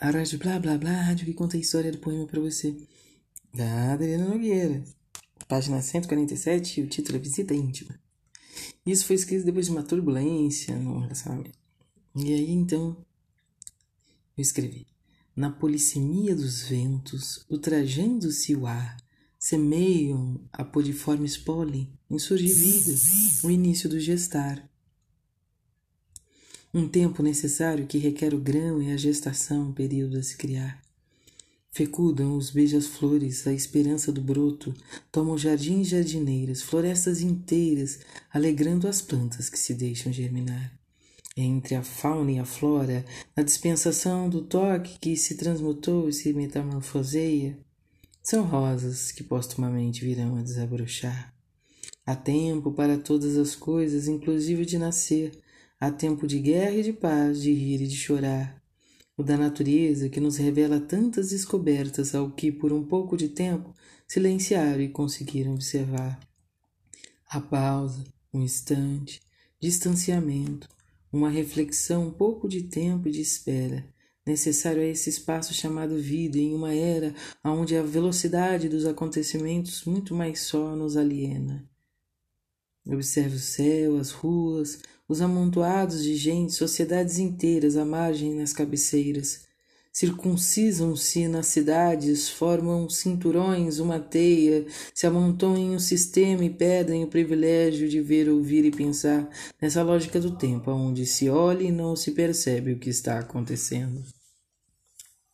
A rádio blá blá blá, rádio que conta a história do poema para você. Da Adriana Nogueira. Página 147, o título é Visita Íntima. Isso foi escrito depois de uma turbulência no relacionamento. E aí então eu escrevi: Na polissemia dos ventos, ultrajando-se o ar, semeiam a podiformes pólen, insurge vida, o início do gestar. Um tempo necessário que requer o grão e a gestação, período a se criar. Fecundam os beijas-flores, a esperança do broto, tomam jardins e jardineiras, florestas inteiras, alegrando as plantas que se deixam germinar. Entre a fauna e a flora, na dispensação do toque que se transmutou e se metamorfoseia, são rosas que postumamente virão a desabrochar. Há tempo para todas as coisas, inclusive de nascer, Há tempo de guerra e de paz, de rir e de chorar. O da natureza que nos revela tantas descobertas ao que, por um pouco de tempo, silenciaram e conseguiram observar. A pausa, um instante, distanciamento, uma reflexão, um pouco de tempo e de espera, necessário a esse espaço chamado vida em uma era onde a velocidade dos acontecimentos muito mais só nos aliena. Observe o céu, as ruas, os amontoados de gente, sociedades inteiras à margem nas cabeceiras. Circuncisam-se nas cidades, formam cinturões, uma teia, se amontoam em um sistema e pedem o privilégio de ver, ouvir e pensar nessa lógica do tempo, onde se olha e não se percebe o que está acontecendo.